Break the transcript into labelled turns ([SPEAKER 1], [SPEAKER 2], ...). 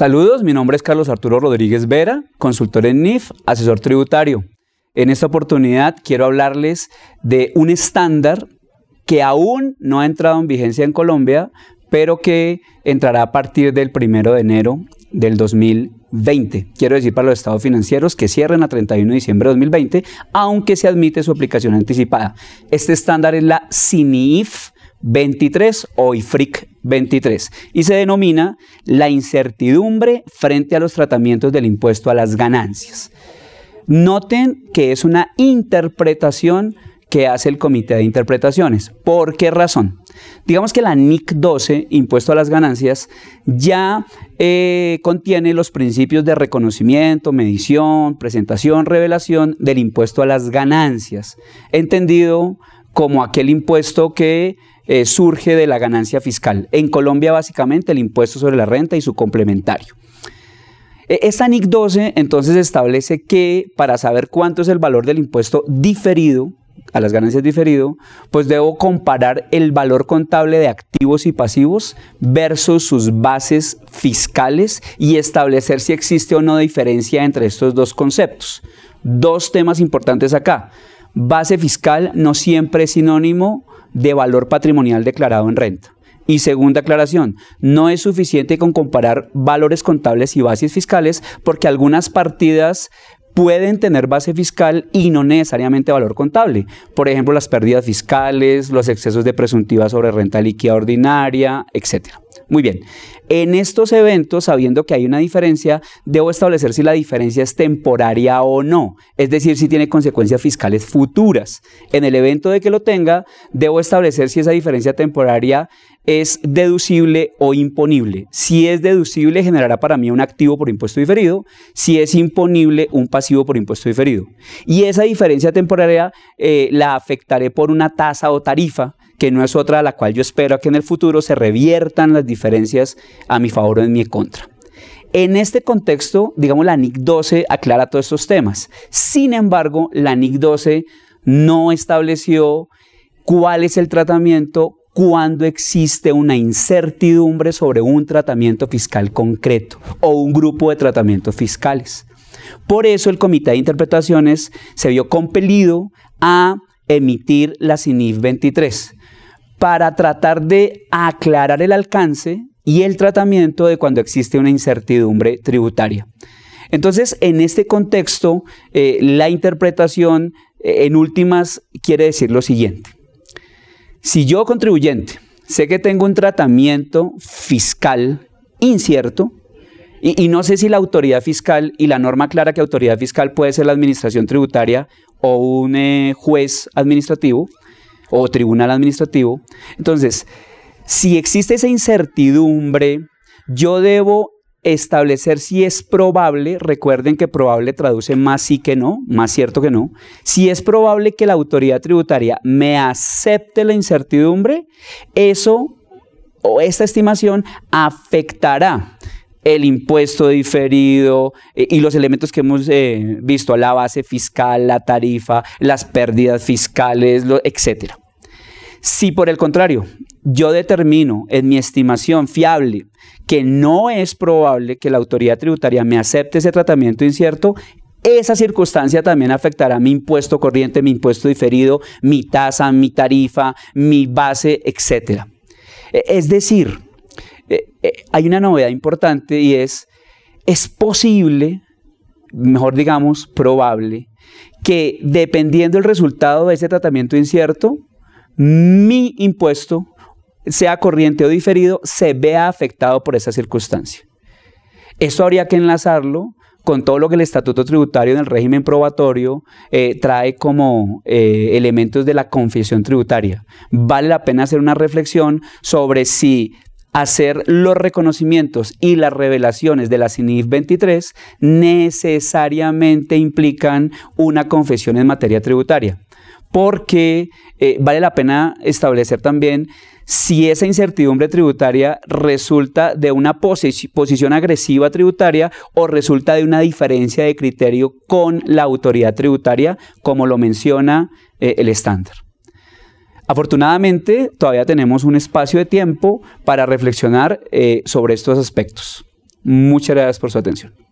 [SPEAKER 1] Saludos, mi nombre es Carlos Arturo Rodríguez Vera, consultor en NIF, asesor tributario. En esta oportunidad quiero hablarles de un estándar que aún no ha entrado en vigencia en Colombia, pero que entrará a partir del primero de enero del 2020. Quiero decir para los estados financieros que cierren a 31 de diciembre de 2020, aunque se admite su aplicación anticipada. Este estándar es la CINIF 23 o IFRIC 23 y se denomina la incertidumbre frente a los tratamientos del impuesto a las ganancias. Noten que es una interpretación que hace el Comité de Interpretaciones. ¿Por qué razón? Digamos que la NIC 12, impuesto a las ganancias, ya eh, contiene los principios de reconocimiento, medición, presentación, revelación del impuesto a las ganancias, entendido como aquel impuesto que eh, surge de la ganancia fiscal. En Colombia, básicamente, el impuesto sobre la renta y su complementario. E, esta NIC 12 entonces establece que para saber cuánto es el valor del impuesto diferido, a las ganancias diferido, pues debo comparar el valor contable de activos y pasivos versus sus bases fiscales y establecer si existe o no diferencia entre estos dos conceptos. Dos temas importantes acá. Base fiscal no siempre es sinónimo de valor patrimonial declarado en renta. Y segunda aclaración, no es suficiente con comparar valores contables y bases fiscales porque algunas partidas pueden tener base fiscal y no necesariamente valor contable. Por ejemplo, las pérdidas fiscales, los excesos de presuntiva sobre renta líquida ordinaria, etc. Muy bien, en estos eventos, sabiendo que hay una diferencia, debo establecer si la diferencia es temporaria o no, es decir, si tiene consecuencias fiscales futuras. En el evento de que lo tenga, debo establecer si esa diferencia temporaria es deducible o imponible. Si es deducible, generará para mí un activo por impuesto diferido. Si es imponible, un pasivo por impuesto diferido. Y esa diferencia temporaria eh, la afectaré por una tasa o tarifa que no es otra a la cual yo espero que en el futuro se reviertan las diferencias a mi favor o en mi contra. En este contexto, digamos, la NIC 12 aclara todos estos temas. Sin embargo, la NIC 12 no estableció cuál es el tratamiento cuando existe una incertidumbre sobre un tratamiento fiscal concreto o un grupo de tratamientos fiscales. Por eso el Comité de Interpretaciones se vio compelido a emitir la CINIF 23 para tratar de aclarar el alcance y el tratamiento de cuando existe una incertidumbre tributaria. Entonces, en este contexto, eh, la interpretación eh, en últimas quiere decir lo siguiente. Si yo contribuyente sé que tengo un tratamiento fiscal incierto, y, no sé si la autoridad fiscal y la norma clara que autoridad fiscal puede ser la administración tributaria o un eh, juez administrativo, o tribunal administrativo. Entonces, si existe esa incertidumbre, yo debo establecer si es probable, recuerden que probable traduce más sí que no, más cierto que no, si es probable que la autoridad tributaria me acepte la incertidumbre, eso o esta estimación afectará el impuesto diferido eh, y los elementos que hemos eh, visto, la base fiscal, la tarifa, las pérdidas fiscales, etc. Si por el contrario, yo determino en mi estimación fiable que no es probable que la autoridad tributaria me acepte ese tratamiento incierto, esa circunstancia también afectará mi impuesto corriente, mi impuesto diferido, mi tasa, mi tarifa, mi base, etc. E, es decir, e, e, hay una novedad importante y es, es posible, mejor digamos, probable, que dependiendo del resultado de ese tratamiento incierto, mi impuesto, sea corriente o diferido, se vea afectado por esa circunstancia. Eso habría que enlazarlo con todo lo que el estatuto tributario en el régimen probatorio eh, trae como eh, elementos de la confesión tributaria. Vale la pena hacer una reflexión sobre si hacer los reconocimientos y las revelaciones de la CINIF 23 necesariamente implican una confesión en materia tributaria porque eh, vale la pena establecer también si esa incertidumbre tributaria resulta de una posición agresiva tributaria o resulta de una diferencia de criterio con la autoridad tributaria, como lo menciona eh, el estándar. Afortunadamente, todavía tenemos un espacio de tiempo para reflexionar eh, sobre estos aspectos. Muchas gracias por su atención.